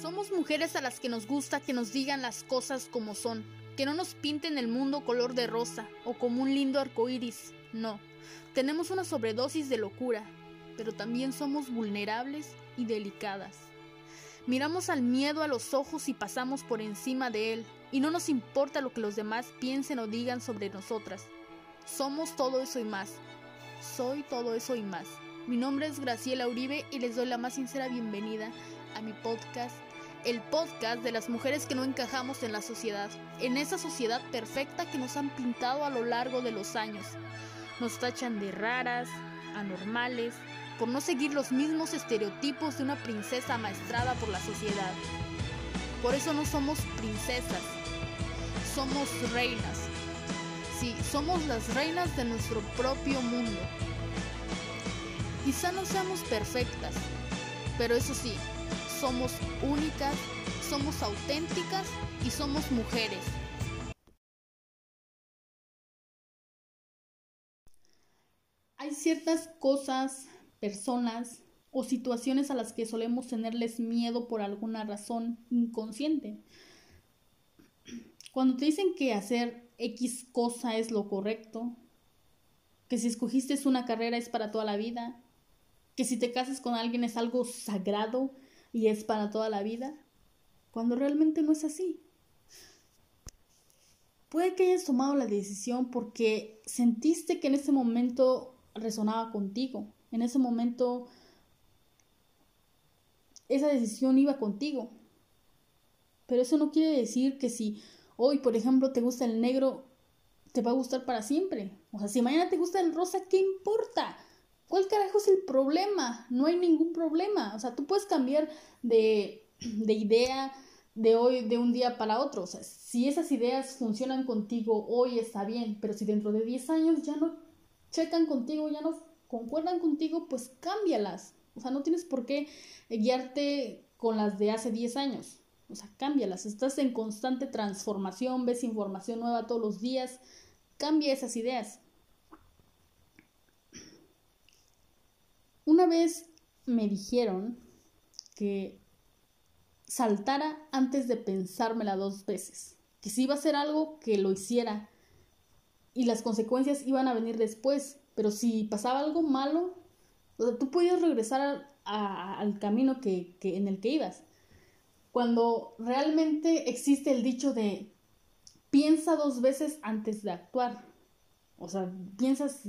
Somos mujeres a las que nos gusta que nos digan las cosas como son, que no nos pinten el mundo color de rosa o como un lindo arco iris. No, tenemos una sobredosis de locura, pero también somos vulnerables y delicadas. Miramos al miedo a los ojos y pasamos por encima de él, y no nos importa lo que los demás piensen o digan sobre nosotras. Somos todo eso y más. Soy todo eso y más. Mi nombre es Graciela Uribe y les doy la más sincera bienvenida a mi podcast, el podcast de las mujeres que no encajamos en la sociedad, en esa sociedad perfecta que nos han pintado a lo largo de los años. Nos tachan de raras, anormales, por no seguir los mismos estereotipos de una princesa maestrada por la sociedad. Por eso no somos princesas, somos reinas. Sí, somos las reinas de nuestro propio mundo. Quizá no seamos perfectas, pero eso sí, somos únicas, somos auténticas y somos mujeres. Hay ciertas cosas, personas o situaciones a las que solemos tenerles miedo por alguna razón inconsciente. Cuando te dicen que hacer X cosa es lo correcto, que si escogiste una carrera es para toda la vida, que si te casas con alguien es algo sagrado y es para toda la vida, cuando realmente no es así. Puede que hayas tomado la decisión porque sentiste que en ese momento resonaba contigo, en ese momento esa decisión iba contigo. Pero eso no quiere decir que si hoy, por ejemplo, te gusta el negro, te va a gustar para siempre. O sea, si mañana te gusta el rosa, ¿qué importa? ¿Cuál carajo es el problema? No hay ningún problema. O sea, tú puedes cambiar de, de idea de hoy, de un día para otro. O sea, si esas ideas funcionan contigo hoy está bien, pero si dentro de 10 años ya no checan contigo, ya no concuerdan contigo, pues cámbialas. O sea, no tienes por qué guiarte con las de hace 10 años. O sea, cámbialas. Estás en constante transformación, ves información nueva todos los días. Cambia esas ideas. Una vez me dijeron que saltara antes de pensármela dos veces, que si iba a hacer algo, que lo hiciera y las consecuencias iban a venir después, pero si pasaba algo malo, tú podías regresar al camino que, en el que ibas. Cuando realmente existe el dicho de piensa dos veces antes de actuar. O sea, piensas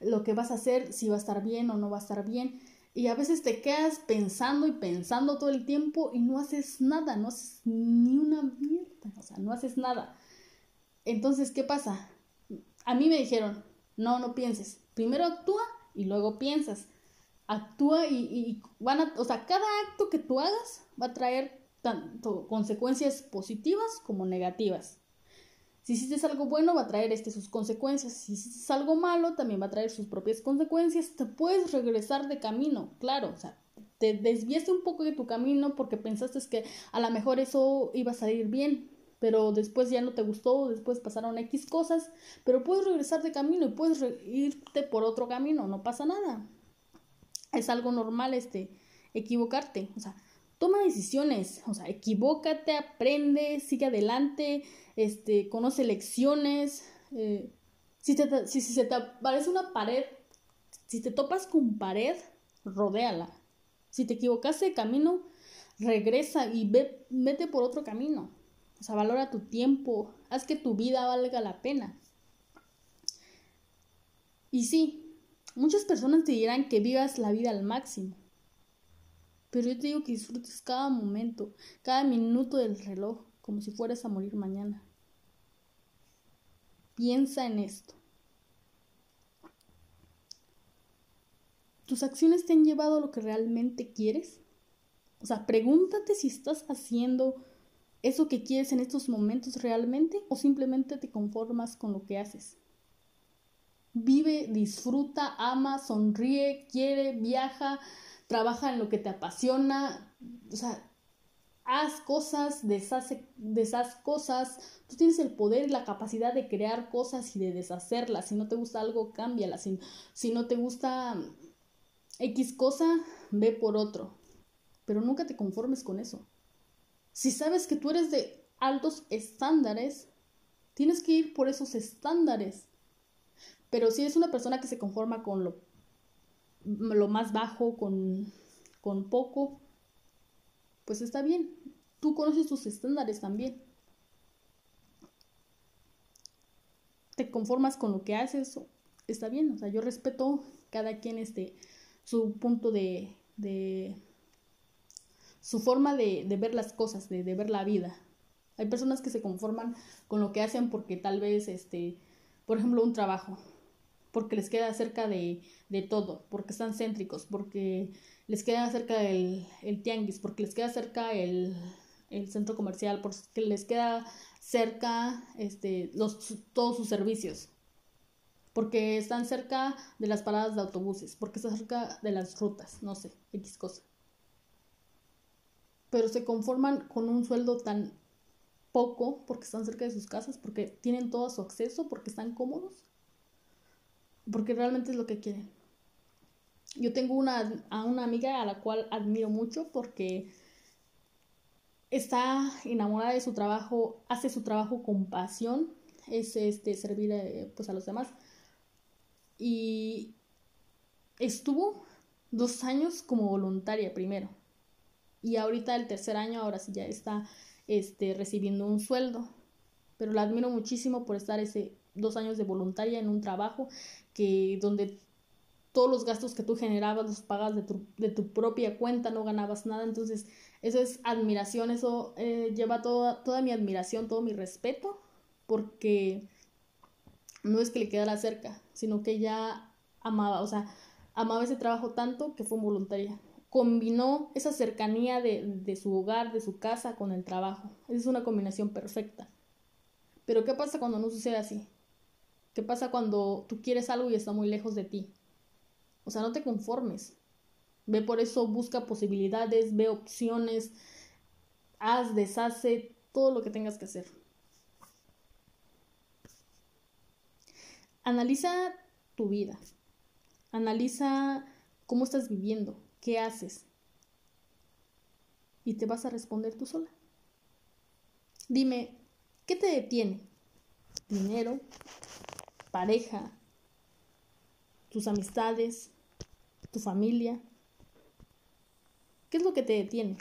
lo que vas a hacer, si va a estar bien o no va a estar bien. Y a veces te quedas pensando y pensando todo el tiempo y no haces nada, no haces ni una mierda, o sea, no haces nada. Entonces, ¿qué pasa? A mí me dijeron, no, no pienses. Primero actúa y luego piensas. Actúa y, y van a, o sea, cada acto que tú hagas va a traer tanto consecuencias positivas como negativas. Si hiciste algo bueno, va a traer este, sus consecuencias. Si hiciste algo malo, también va a traer sus propias consecuencias. Te puedes regresar de camino, claro. O sea, te desviaste un poco de tu camino porque pensaste que a lo mejor eso iba a salir bien, pero después ya no te gustó, después pasaron X cosas, pero puedes regresar de camino y puedes irte por otro camino, no pasa nada. Es algo normal este equivocarte, o sea, toma decisiones, o sea, equivócate, aprende, sigue adelante, este, conoce lecciones. Eh, si, te, si, se te aparece una pared, si te topas con pared, rodéala. Si te equivocaste de camino, regresa y ve, vete por otro camino. O sea, valora tu tiempo, haz que tu vida valga la pena. Y sí, muchas personas te dirán que vivas la vida al máximo. Pero yo te digo que disfrutes cada momento, cada minuto del reloj, como si fueras a morir mañana. Piensa en esto. ¿Tus acciones te han llevado a lo que realmente quieres? O sea, pregúntate si estás haciendo eso que quieres en estos momentos realmente o simplemente te conformas con lo que haces. Vive, disfruta, ama, sonríe, quiere, viaja, trabaja en lo que te apasiona, o sea, haz cosas, deshace, deshaz cosas, tú tienes el poder y la capacidad de crear cosas y de deshacerlas, si no te gusta algo, cámbiala, si, si no te gusta X cosa, ve por otro, pero nunca te conformes con eso. Si sabes que tú eres de altos estándares, tienes que ir por esos estándares. Pero si eres una persona que se conforma con lo, lo más bajo, con, con poco, pues está bien. Tú conoces tus estándares también. Te conformas con lo que haces, está bien. O sea, yo respeto cada quien este, su punto de, de su forma de, de ver las cosas, de, de, ver la vida. Hay personas que se conforman con lo que hacen porque tal vez, este, por ejemplo, un trabajo, porque les queda cerca de, de todo, porque están céntricos, porque les queda cerca el, el tianguis, porque les queda cerca el, el, centro comercial, porque les queda cerca este, los, todos sus servicios, porque están cerca de las paradas de autobuses, porque están cerca de las rutas, no sé, X cosa. Pero se conforman con un sueldo tan poco porque están cerca de sus casas, porque tienen todo su acceso, porque están cómodos, porque realmente es lo que quieren. Yo tengo una, a una amiga a la cual admiro mucho porque está enamorada de su trabajo, hace su trabajo con pasión, es este, servir eh, pues, a los demás. Y estuvo dos años como voluntaria primero. Y ahorita el tercer año, ahora sí ya está este, recibiendo un sueldo. Pero la admiro muchísimo por estar ese dos años de voluntaria en un trabajo que donde todos los gastos que tú generabas los pagas de tu, de tu propia cuenta, no ganabas nada, entonces eso es admiración, eso eh, lleva toda, toda mi admiración, todo mi respeto, porque no es que le quedara cerca, sino que ella amaba, o sea, amaba ese trabajo tanto que fue voluntaria. Combinó esa cercanía de, de su hogar, de su casa, con el trabajo. Es una combinación perfecta. Pero ¿qué pasa cuando no sucede así? ¿Qué pasa cuando tú quieres algo y está muy lejos de ti? O sea, no te conformes. Ve por eso, busca posibilidades, ve opciones, haz, deshace, todo lo que tengas que hacer. Analiza tu vida. Analiza cómo estás viviendo, qué haces. Y te vas a responder tú sola. Dime, ¿qué te detiene? Dinero, pareja, tus amistades, tu familia? ¿Qué es lo que te detiene?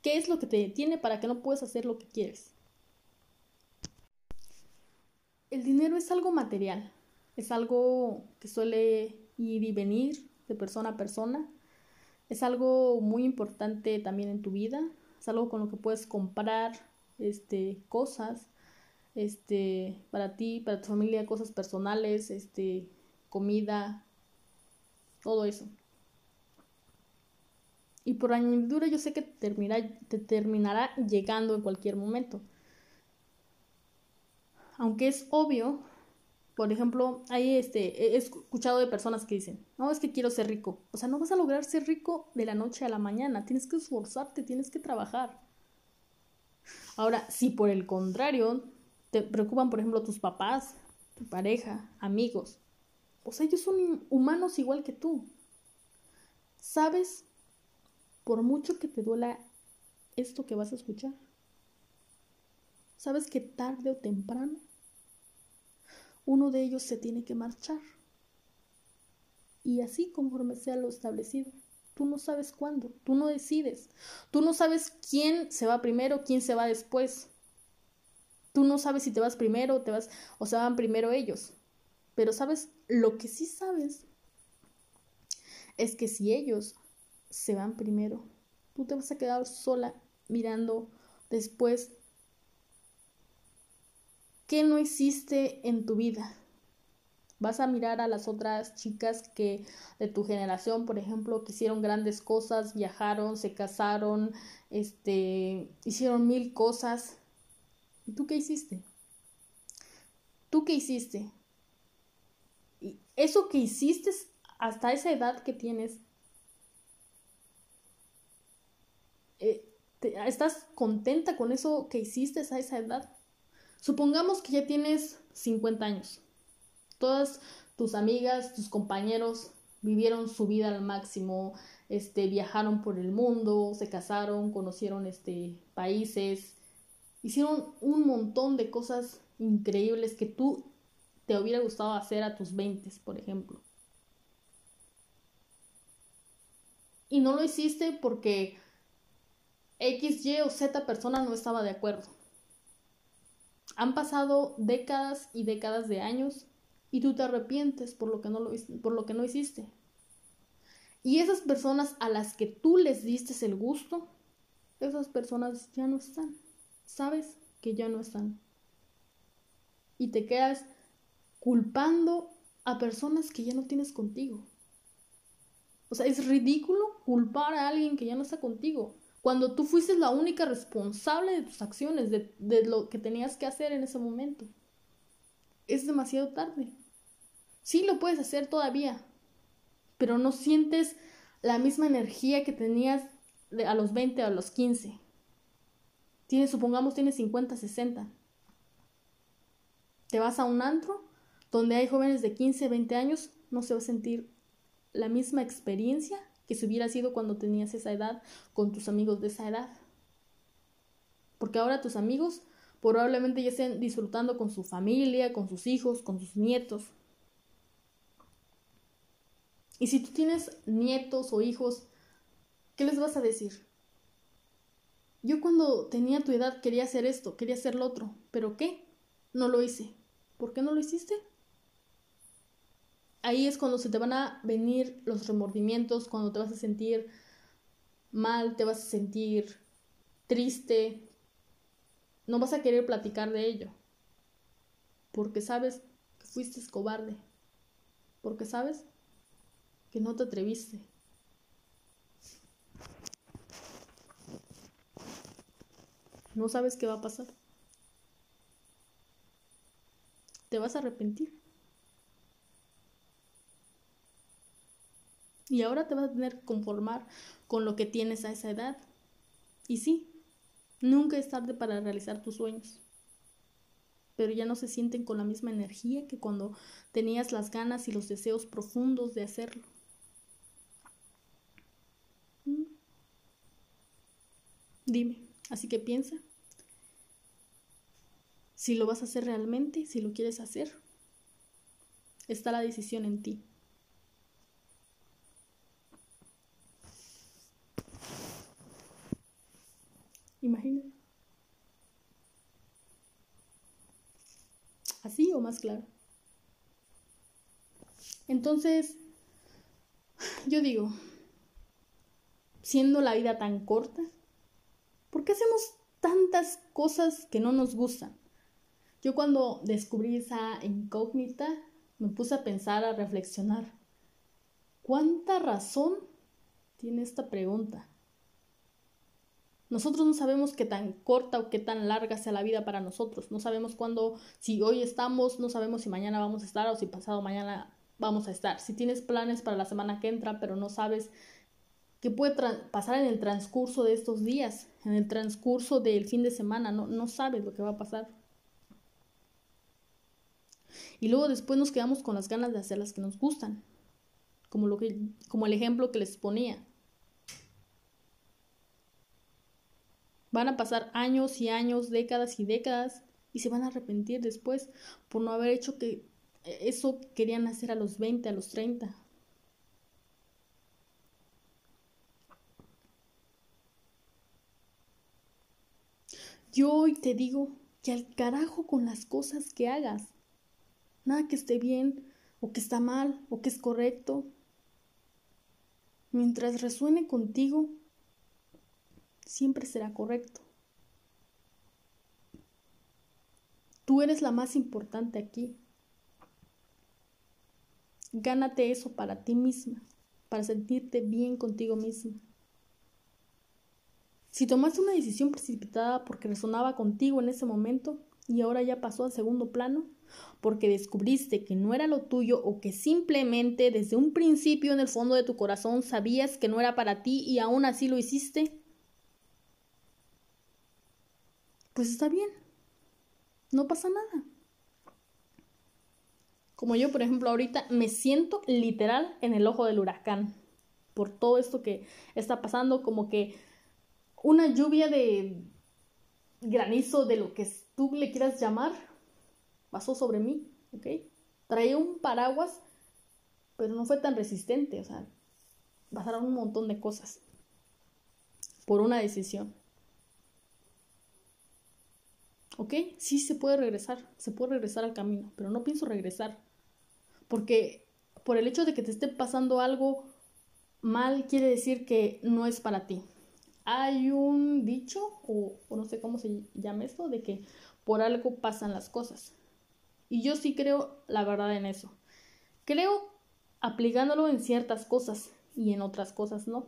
¿Qué es lo que te detiene para que no puedas hacer lo que quieres? El dinero es algo material, es algo que suele ir y venir de persona a persona, es algo muy importante también en tu vida, es algo con lo que puedes comprar este, cosas este, para ti, para tu familia, cosas personales, este, comida, todo eso. Y por añadidura yo sé que te terminará, te terminará llegando en cualquier momento. Aunque es obvio, por ejemplo, hay este, he escuchado de personas que dicen, no, es que quiero ser rico. O sea, no vas a lograr ser rico de la noche a la mañana, tienes que esforzarte, tienes que trabajar. Ahora, si por el contrario te preocupan, por ejemplo, tus papás, tu pareja, amigos, o sea, ellos son humanos igual que tú. ¿Sabes? Por mucho que te duela esto que vas a escuchar, ¿sabes que tarde o temprano uno de ellos se tiene que marchar? Y así conforme sea lo establecido. Tú no sabes cuándo, tú no decides. Tú no sabes quién se va primero, quién se va después. Tú no sabes si te vas primero o te vas o se van primero ellos. Pero sabes, lo que sí sabes es que si ellos se van primero, tú te vas a quedar sola mirando después qué no hiciste en tu vida. Vas a mirar a las otras chicas que de tu generación, por ejemplo, que hicieron grandes cosas, viajaron, se casaron, este, hicieron mil cosas. ¿Y tú qué hiciste? ¿Tú qué hiciste? eso que hiciste hasta esa edad que tienes, eh, ¿estás contenta con eso que hiciste a esa edad? Supongamos que ya tienes 50 años. Todas tus amigas, tus compañeros vivieron su vida al máximo, este, viajaron por el mundo, se casaron, conocieron este, países, hicieron un montón de cosas increíbles que tú te hubiera gustado hacer a tus 20, por ejemplo. Y no lo hiciste porque X, Y o Z persona no estaba de acuerdo. Han pasado décadas y décadas de años y tú te arrepientes por lo que no, lo, por lo que no hiciste. Y esas personas a las que tú les diste el gusto, esas personas ya no están. Sabes que ya no están. Y te quedas culpando a personas que ya no tienes contigo. O sea, es ridículo culpar a alguien que ya no está contigo. Cuando tú fuiste la única responsable de tus acciones, de, de lo que tenías que hacer en ese momento. Es demasiado tarde. Sí lo puedes hacer todavía, pero no sientes la misma energía que tenías a los 20 o a los 15. Tienes, supongamos, tienes 50, 60. Te vas a un antro donde hay jóvenes de 15, 20 años, no se va a sentir la misma experiencia que si hubiera sido cuando tenías esa edad con tus amigos de esa edad. Porque ahora tus amigos probablemente ya estén disfrutando con su familia, con sus hijos, con sus nietos. Y si tú tienes nietos o hijos, ¿qué les vas a decir? Yo cuando tenía tu edad quería hacer esto, quería hacer lo otro, pero ¿qué? No lo hice. ¿Por qué no lo hiciste? Ahí es cuando se te van a venir los remordimientos, cuando te vas a sentir mal, te vas a sentir triste, no vas a querer platicar de ello, porque sabes que fuiste cobarde, porque sabes que no te atreviste. No sabes qué va a pasar. Te vas a arrepentir. Y ahora te vas a tener que conformar con lo que tienes a esa edad. Y sí, nunca es tarde para realizar tus sueños. Pero ya no se sienten con la misma energía que cuando tenías las ganas y los deseos profundos de hacerlo. Dime, así que piensa si lo vas a hacer realmente, si lo quieres hacer. Está la decisión en ti. Imagina. Así o más claro. Entonces, yo digo, siendo la vida tan corta, ¿Por qué hacemos tantas cosas que no nos gustan? Yo cuando descubrí esa incógnita me puse a pensar, a reflexionar. ¿Cuánta razón tiene esta pregunta? Nosotros no sabemos qué tan corta o qué tan larga sea la vida para nosotros. No sabemos cuándo, si hoy estamos, no sabemos si mañana vamos a estar o si pasado mañana vamos a estar. Si tienes planes para la semana que entra, pero no sabes qué puede pasar en el transcurso de estos días, en el transcurso del fin de semana, no, no sabes lo que va a pasar. Y luego después nos quedamos con las ganas de hacer las que nos gustan, como, lo que, como el ejemplo que les ponía. Van a pasar años y años, décadas y décadas, y se van a arrepentir después por no haber hecho que eso querían hacer a los 20, a los 30. Yo hoy te digo que al carajo con las cosas que hagas. Nada que esté bien, o que está mal, o que es correcto. Mientras resuene contigo, siempre será correcto. Tú eres la más importante aquí. Gánate eso para ti misma, para sentirte bien contigo misma. Si tomaste una decisión precipitada porque resonaba contigo en ese momento y ahora ya pasó a segundo plano, porque descubriste que no era lo tuyo o que simplemente desde un principio en el fondo de tu corazón sabías que no era para ti y aún así lo hiciste, pues está bien, no pasa nada. Como yo, por ejemplo, ahorita me siento literal en el ojo del huracán por todo esto que está pasando, como que una lluvia de granizo, de lo que tú le quieras llamar, pasó sobre mí, ¿ok? Traía un paraguas, pero no fue tan resistente, o sea, pasaron un montón de cosas por una decisión. ¿Ok? Sí se puede regresar, se puede regresar al camino, pero no pienso regresar. Porque por el hecho de que te esté pasando algo mal, quiere decir que no es para ti. Hay un dicho, o, no sé cómo se llama esto, de que por algo pasan las cosas. Y yo sí creo la verdad en eso. Creo aplicándolo en ciertas cosas y en otras cosas no.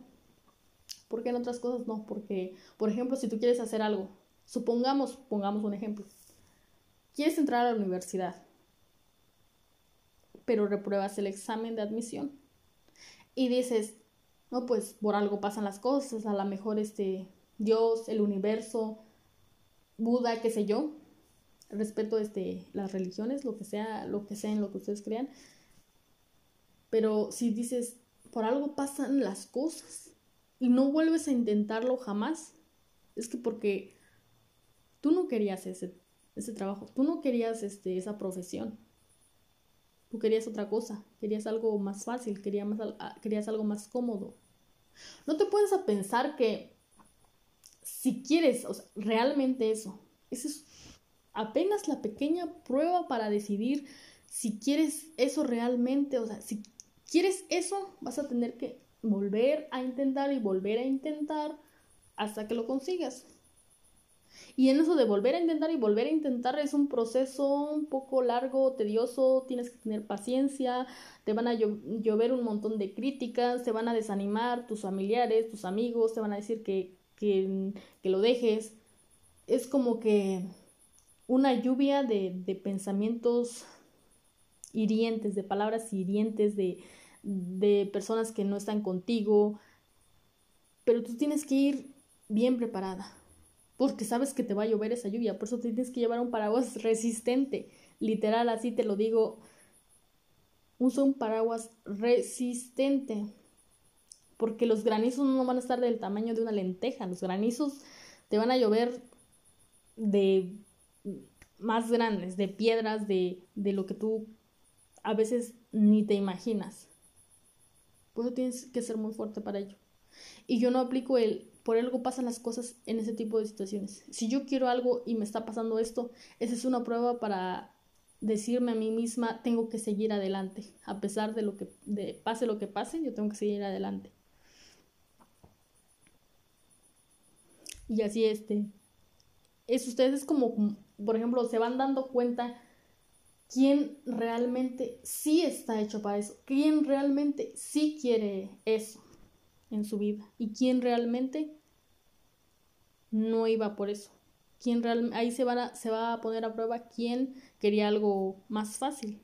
¿Por qué en otras cosas no? Porque, por ejemplo, si tú quieres hacer algo, supongamos, pongamos un ejemplo, quieres entrar a la universidad, pero repruebas el examen de admisión y dices, no, pues por algo pasan las cosas, a lo mejor este Dios, el universo, Buda, qué sé yo, respeto este las religiones, lo que sea, lo que sea en lo que ustedes crean. Pero si dices, por algo pasan las cosas, y no vuelves a intentarlo jamás, es que porque tú no querías ese, ese trabajo, tú no querías este, esa profesión, tú querías otra cosa, querías algo más fácil, querías, más, ah, querías algo más cómodo. No te puedes a pensar que si quieres realmente eso, eso es apenas la pequeña prueba para decidir si quieres eso realmente, o sea, si quieres eso, vas a tener que volver a intentar y volver a intentar hasta que lo consigas. Y en eso de volver a intentar y volver a intentar es un proceso un poco largo, tedioso, tienes que tener paciencia, te van a llover un montón de críticas, te van a desanimar tus familiares, tus amigos, te van a decir que, que, que lo dejes. Es como que una lluvia de, de pensamientos hirientes, de palabras hirientes, de, de personas que no están contigo, pero tú tienes que ir bien preparada, porque sabes que te va a llover esa lluvia, por eso tienes que llevar un paraguas resistente, literal, así te lo digo, usa un paraguas resistente, porque los granizos no van a estar del tamaño de una lenteja, los granizos te van a llover de más grandes, de piedras, de, de lo que tú a veces ni te imaginas. Por eso tienes que ser muy fuerte para ello. Y yo no aplico el por algo pasan las cosas en ese tipo de situaciones. Si yo quiero algo y me está pasando esto, esa es una prueba para decirme a mí misma, tengo que seguir adelante. A pesar de lo que pase lo que pase, yo tengo que seguir adelante. Y así este es ustedes es como por ejemplo, se van dando cuenta quién realmente sí está hecho para eso, quién realmente sí quiere eso en su vida y quién realmente no iba por eso. Quién real, ahí se, va a, se va a poner a prueba quién quería algo más fácil.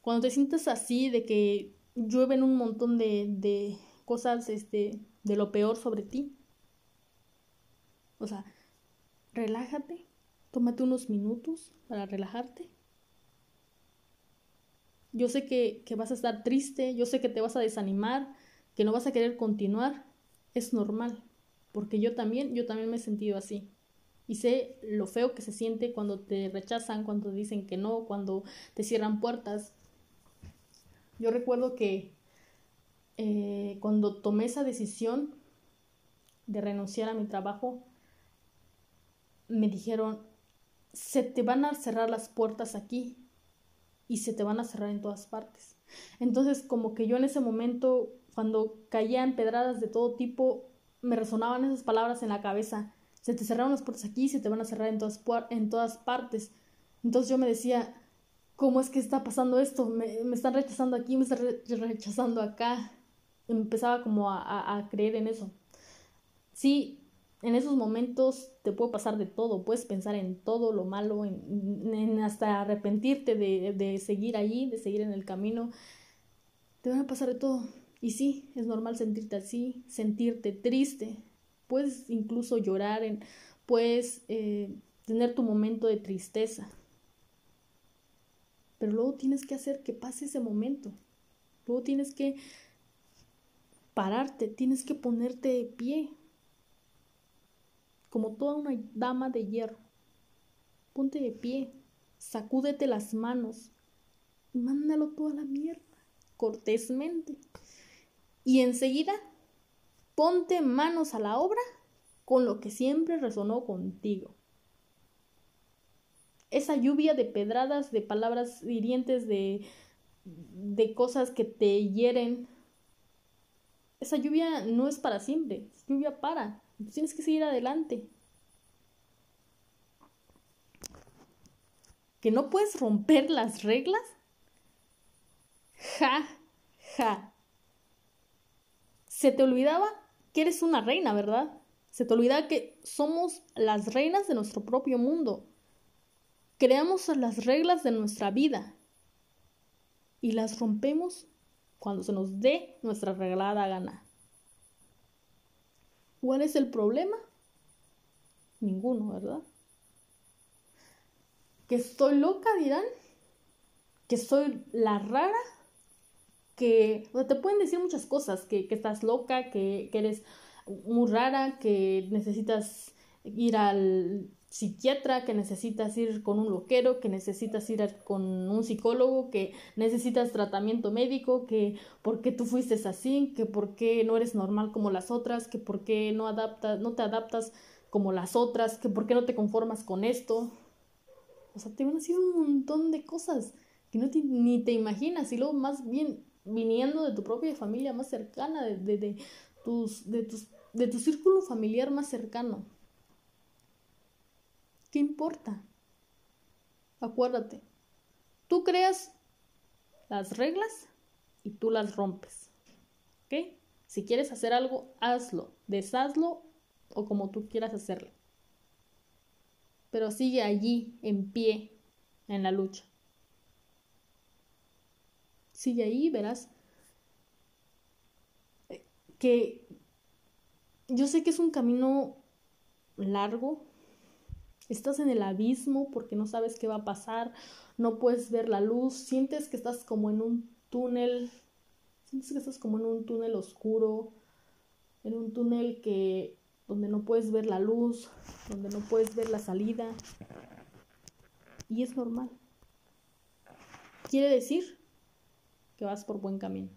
Cuando te sientes así, de que llueven un montón de, de cosas este, de lo peor sobre ti, o sea, relájate Tómate unos minutos para relajarte. Yo sé que, vas a estar triste, yo sé que te vas a desanimar, que no vas a querer continuar. Es normal, porque yo también, yo también me he sentido así. Y sé lo feo que se siente cuando te rechazan, cuando dicen que no, cuando te cierran puertas. Yo recuerdo que eh, cuando tomé esa decisión de renunciar a mi trabajo, me dijeron, se te van a cerrar las puertas aquí y se te van a cerrar en todas partes. Entonces, como que yo en ese momento, cuando caía en pedradas de todo tipo, me resonaban esas palabras en la cabeza. Se te cerraron las puertas aquí se te van a cerrar en todas, en todas partes. Entonces yo me decía, ¿cómo es que está pasando esto? Me, me están rechazando aquí, me están rechazando acá. Empezaba como a, a creer en eso. Sí, en esos momentos te puede pasar de todo, puedes pensar en todo lo malo, en, hasta arrepentirte de, de, seguir allí, de seguir en el camino. Te van a pasar de todo. Y sí, es normal sentirte así, sentirte triste. Puedes incluso llorar, en, puedes eh, tener tu momento de tristeza. Pero luego tienes que hacer que pase ese momento. Luego tienes que pararte, tienes que ponerte de pie, como toda una dama de hierro. Ponte de pie, sacúdete las manos mándalo toda la mierda, cortésmente. Y enseguida, ponte manos a la obra con lo que siempre resonó contigo. Esa lluvia de pedradas, de palabras hirientes, de, de cosas que te hieren, esa lluvia no es para siempre, lluvia para, tienes que seguir adelante. ¿Que no puedes romper las reglas? Ja, ja. Se te olvidaba que eres una reina, ¿verdad? Se te olvidaba que somos las reinas de nuestro propio mundo. Creamos las reglas de nuestra vida y las rompemos cuando se nos dé nuestra regalada gana. ¿Cuál es el problema? Ninguno, ¿verdad? Que estoy loca, dirán. Que soy la rara. Que te pueden decir muchas cosas. Que, estás loca, que, que eres muy rara, que necesitas ir al psiquiatra, que necesitas ir con un loquero, que necesitas ir con un psicólogo, que necesitas tratamiento médico, que por qué tú fuiste así, que por qué no eres normal como las otras, que por qué no adaptas, no te adaptas como las otras, que por qué no te conformas con esto. O sea, te van a decir un montón de cosas que no ni te imaginas y luego más bien viniendo de tu propia familia más cercana, de, de tus, de, tus, de tu círculo familiar más cercano. ¿Qué importa? Acuérdate, tú creas las reglas y tú las rompes. ¿Ok? Si quieres hacer algo, hazlo, deshazlo o como tú quieras hacerlo. Pero sigue allí, en pie, en la lucha. Sigue ahí, verás que yo sé que es un camino largo, estás en el abismo porque no sabes qué va a pasar, no puedes ver la luz, sientes que estás como en un túnel, sientes que estás como en un túnel oscuro, en un túnel que donde no puedes ver la luz, donde no puedes ver la salida. Y es normal. Quiere decir que vas por buen camino.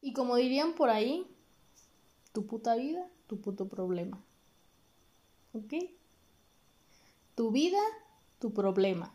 Y como dirían por ahí, tu puta vida, tu puto problema. ¿Ok? Tu vida, tu problema.